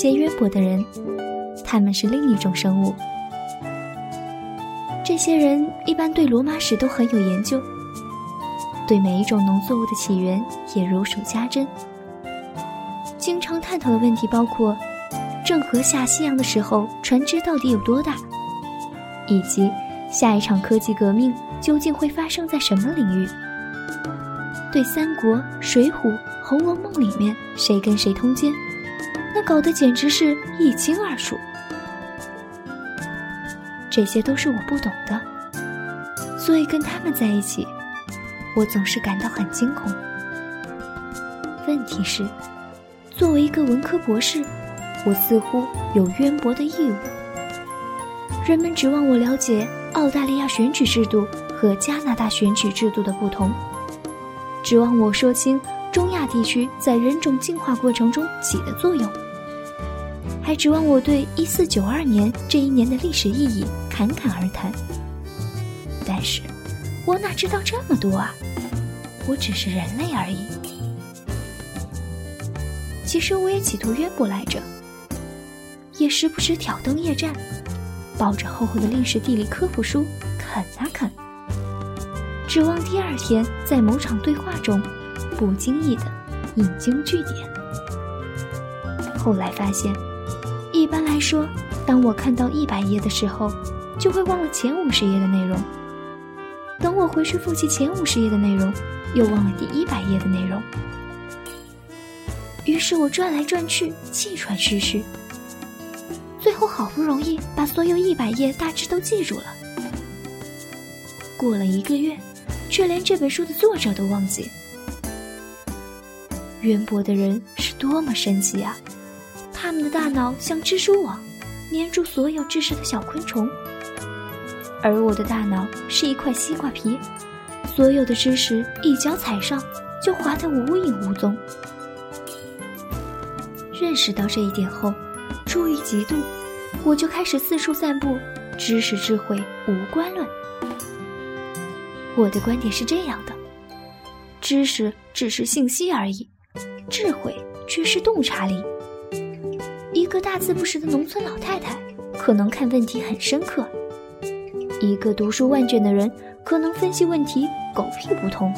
些渊博的人，他们是另一种生物。这些人一般对罗马史都很有研究，对每一种农作物的起源也如数家珍。经常探讨的问题包括：郑和下西洋的时候，船只到底有多大？以及下一场科技革命究竟会发生在什么领域？对《三国》《水浒》《红楼梦》里面谁跟谁通奸，那搞得简直是一清二楚。这些都是我不懂的，所以跟他们在一起，我总是感到很惊恐。问题是，作为一个文科博士，我似乎有渊博的义务。人们指望我了解澳大利亚选举制度和加拿大选举制度的不同，指望我说清中亚地区在人种进化过程中起的作用。还指望我对一四九二年这一年的历史意义侃侃而谈，但是，我哪知道这么多啊？我只是人类而已。其实我也企图渊博来着，也时不时挑灯夜战，抱着厚厚的历史地理科普书啃啊啃，指望第二天在某场对话中不经意的引经据典。后来发现。一般来说，当我看到一百页的时候，就会忘了前五十页的内容。等我回去复习前五十页的内容，又忘了第一百页的内容。于是我转来转去，气喘吁吁。最后好不容易把所有一百页大致都记住了。过了一个月，却连这本书的作者都忘记。渊博的人是多么神奇啊！他们的大脑像蜘蛛网，粘住所有知识的小昆虫，而我的大脑是一块西瓜皮，所有的知识一脚踩上就滑得无影无踪。认识到这一点后，出于嫉妒，我就开始四处散布“知识智慧无关论”。我的观点是这样的：知识只是信息而已，智慧却是洞察力。一个大字不识的农村老太太，可能看问题很深刻；一个读书万卷的人，可能分析问题狗屁不通。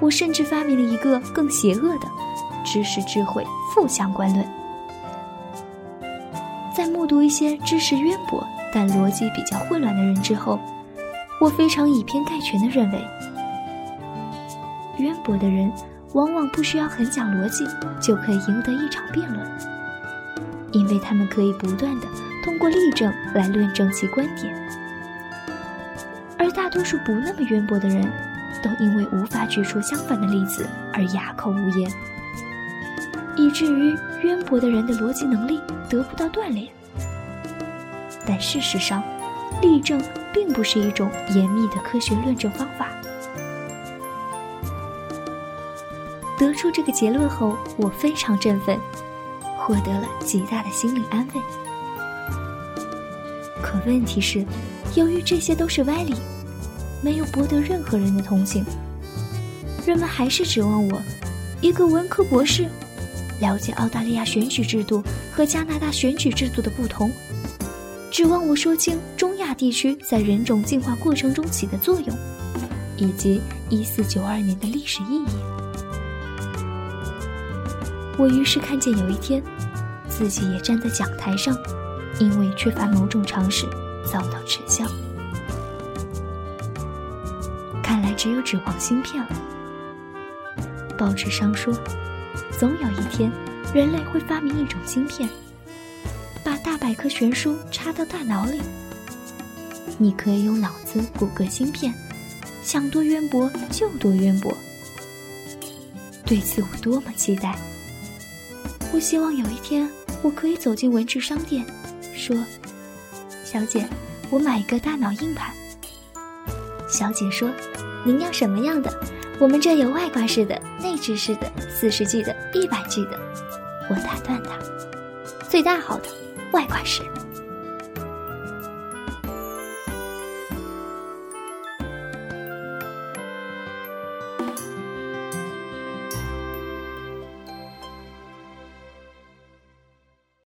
我甚至发明了一个更邪恶的知识智慧负相关论。在目睹一些知识渊博但逻辑比较混乱的人之后，我非常以偏概全的认为，渊博的人。往往不需要很讲逻辑就可以赢得一场辩论，因为他们可以不断的通过例证来论证其观点，而大多数不那么渊博的人，都因为无法举出相反的例子而哑口无言，以至于渊博的人的逻辑能力得不到锻炼。但事实上，例证并不是一种严密的科学论证方法。得出这个结论后，我非常振奋，获得了极大的心理安慰。可问题是，由于这些都是歪理，没有博得任何人的同情，人们还是指望我，一个文科博士，了解澳大利亚选举制度和加拿大选举制度的不同，指望我说清中亚地区在人种进化过程中起的作用，以及一四九二年的历史意义。我于是看见有一天，自己也站在讲台上，因为缺乏某种常识，遭到耻笑。看来只有指望芯片了。报纸上说，总有一天，人类会发明一种芯片，把大百科全书插到大脑里，你可以用脑子谷歌芯片，想多渊博就多渊博。对此我多么期待！我希望有一天，我可以走进文具商店，说：“小姐，我买一个大脑硬盘。”小姐说：“您要什么样的？我们这有外挂式的、内置式的、四十 G 的、一百 G 的。”我打断她：“最大号的，外挂式。”